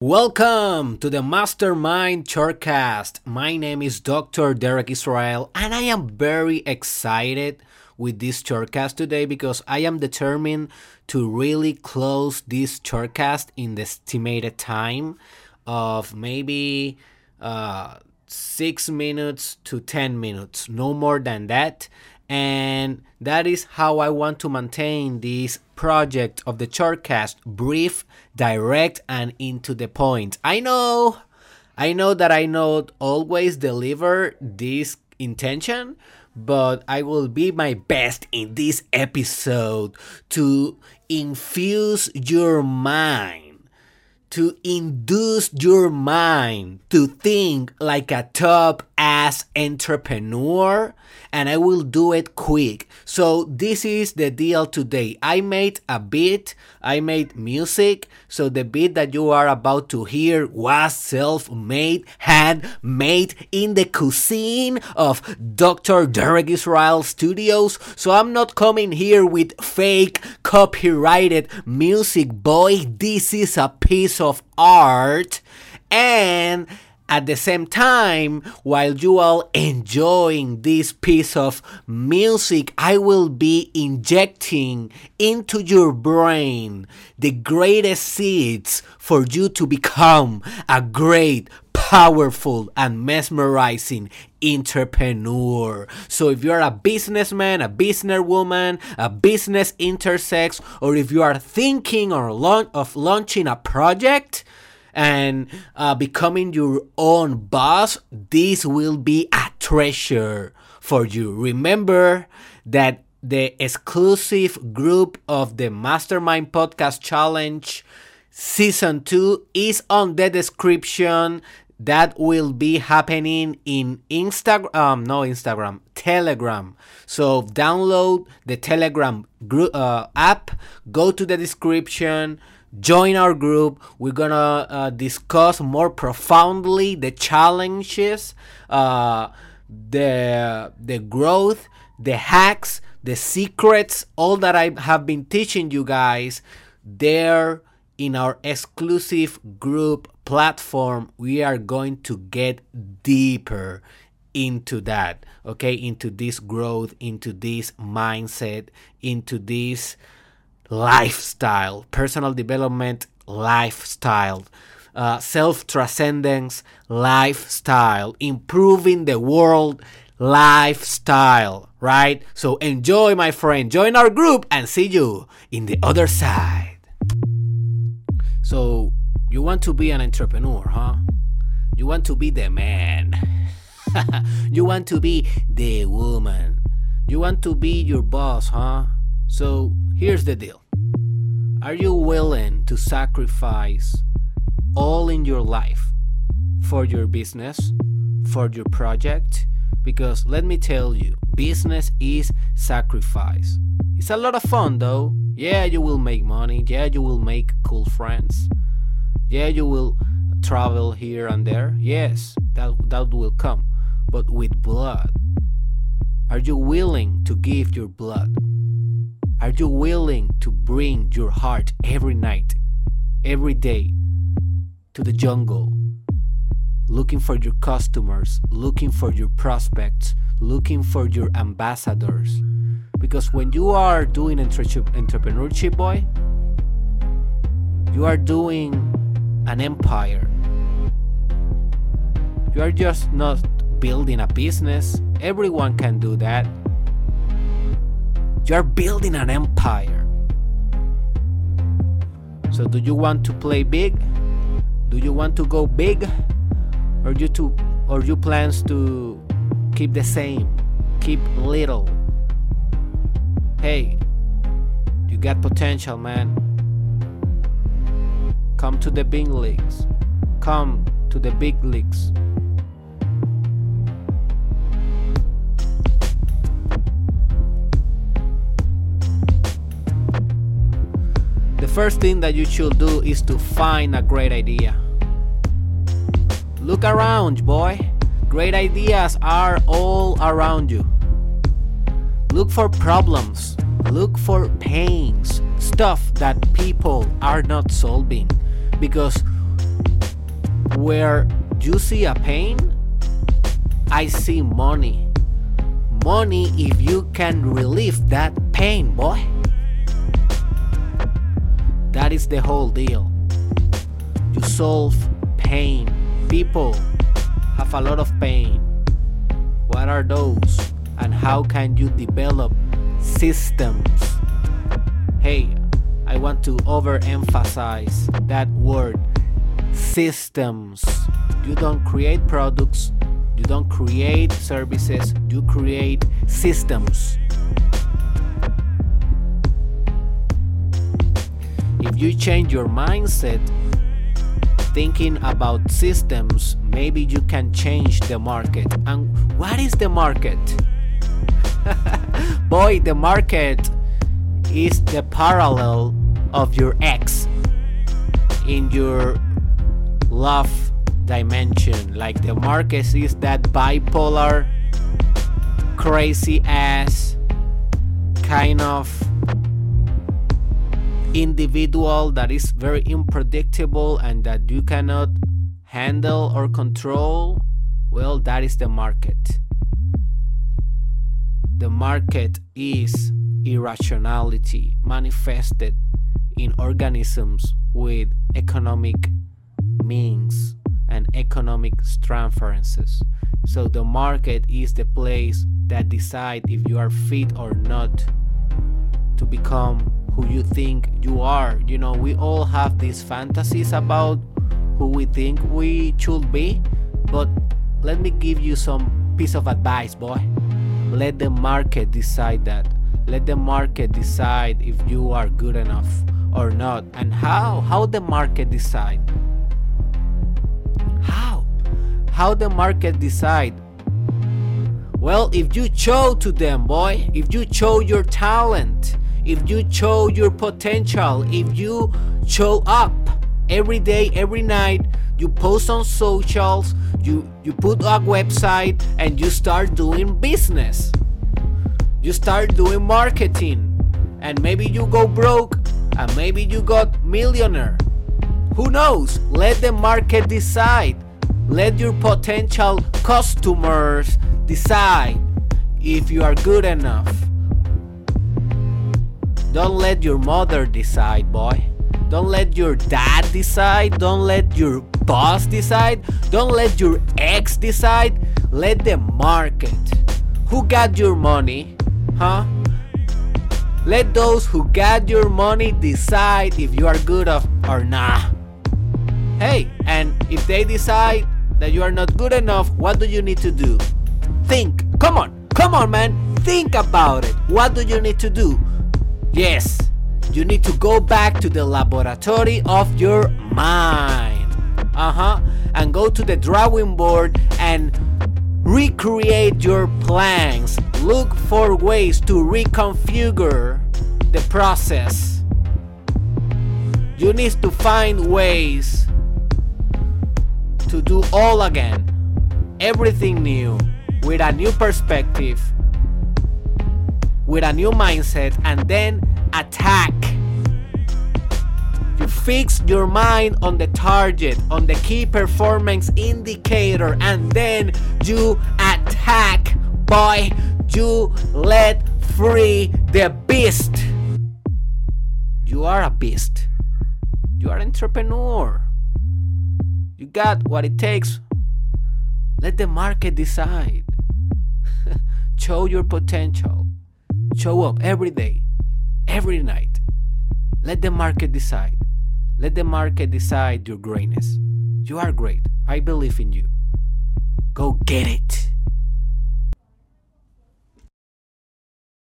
Welcome to the Mastermind Shortcast. My name is Dr. Derek Israel, and I am very excited with this shortcast today because I am determined to really close this shortcast in the estimated time of maybe uh, six minutes to 10 minutes, no more than that. And that is how I want to maintain this project of the shortcast brief, direct, and into the point. I know, I know that I not always deliver this intention, but I will be my best in this episode to infuse your mind to induce your mind to think like a top ass entrepreneur and I will do it quick. So this is the deal today. I made a beat, I made music. So the beat that you are about to hear was self-made, handmade in the cuisine of Dr. Derek Israel Studios. So I'm not coming here with fake copyrighted music, boy. This is a piece of art and at the same time, while you are enjoying this piece of music, I will be injecting into your brain the greatest seeds for you to become a great, powerful, and mesmerizing entrepreneur. So if you're a businessman, a businesswoman, a business intersex, or if you are thinking or of launching a project, and uh, becoming your own boss, this will be a treasure for you. Remember that the exclusive group of the Mastermind Podcast Challenge Season 2 is on the description. That will be happening in Instagram, um, no Instagram, Telegram. So download the Telegram group, uh, app, go to the description, join our group. We're gonna uh, discuss more profoundly the challenges uh, the the growth the hacks the secrets all that i have been teaching you guys. There in our exclusive group platform we are going to get deeper into that okay? Into this growth into this mindset into this lifestyle, personal development lifestyle, uh, self transcendence lifestyle, improving the world lifestyle, right? So enjoy, my friend. Join our group and see you in the other side. So, you want to be an entrepreneur, huh? You want to be the man. you want to be the woman. You want to be your boss, huh? So here's the deal Are you willing to sacrifice all in your life for your business, for your project? Because let me tell you, business is sacrifice. It's a lot of fun though. Yeah, you will make money. Yeah, you will make cool friends. Yeah, you will travel here and there. Yes, that, that will come. But with blood. Are you willing to give your blood? Are you willing to bring your heart every night, every day to the jungle, looking for your customers, looking for your prospects, looking for your ambassadors? Because when you are doing entrepreneurship, boy, you are doing an empire. You are just not building a business. Everyone can do that. You are building an empire. So do you want to play big? Do you want to go big? Or you to or you plans to keep the same? Keep little. Hey, you got potential, man. Come to the big leagues. Come to the big leagues. First thing that you should do is to find a great idea. Look around, boy. Great ideas are all around you. Look for problems. Look for pains. Stuff that people are not solving. Because where you see a pain, I see money. Money if you can relieve that pain, boy. That is the whole deal. You solve pain. People have a lot of pain. What are those? And how can you develop systems? Hey, I want to overemphasize that word systems. You don't create products, you don't create services, you create systems. If you change your mindset thinking about systems, maybe you can change the market. And what is the market? Boy, the market is the parallel of your ex in your love dimension. Like the market is that bipolar, crazy ass kind of individual that is very unpredictable and that you cannot handle or control. Well, that is the market. The market is irrationality manifested in organisms with economic means and economic transferences. So the market is the place that decide if you are fit or not to become who you think you are. You know, we all have these fantasies about who we think we should be, but let me give you some piece of advice, boy. Let the market decide that. Let the market decide if you are good enough or not. And how? How the market decide? How? How the market decide? Well, if you show to them, boy, if you show your talent, if you show your potential, if you show up every day, every night, you post on socials, you you put a website and you start doing business. You start doing marketing and maybe you go broke and maybe you got millionaire. Who knows? Let the market decide. Let your potential customers decide if you are good enough. Don't let your mother decide, boy. Don't let your dad decide. Don't let your boss decide. Don't let your ex decide. Let the market. Who got your money? Huh? Let those who got your money decide if you are good or not. Hey, and if they decide that you are not good enough, what do you need to do? Think. Come on. Come on, man. Think about it. What do you need to do? Yes, you need to go back to the laboratory of your mind. Uh huh. And go to the drawing board and recreate your plans. Look for ways to reconfigure the process. You need to find ways to do all again, everything new, with a new perspective, with a new mindset, and then attack. You fix your mind on the target, on the key performance indicator, and then you attack. Boy, you let free the beast. You are a beast. You are an entrepreneur. You got what it takes. Let the market decide. Show your potential. Show up every day, every night. Let the market decide. Let the market decide your greatness. You are great. I believe in you. Go get it.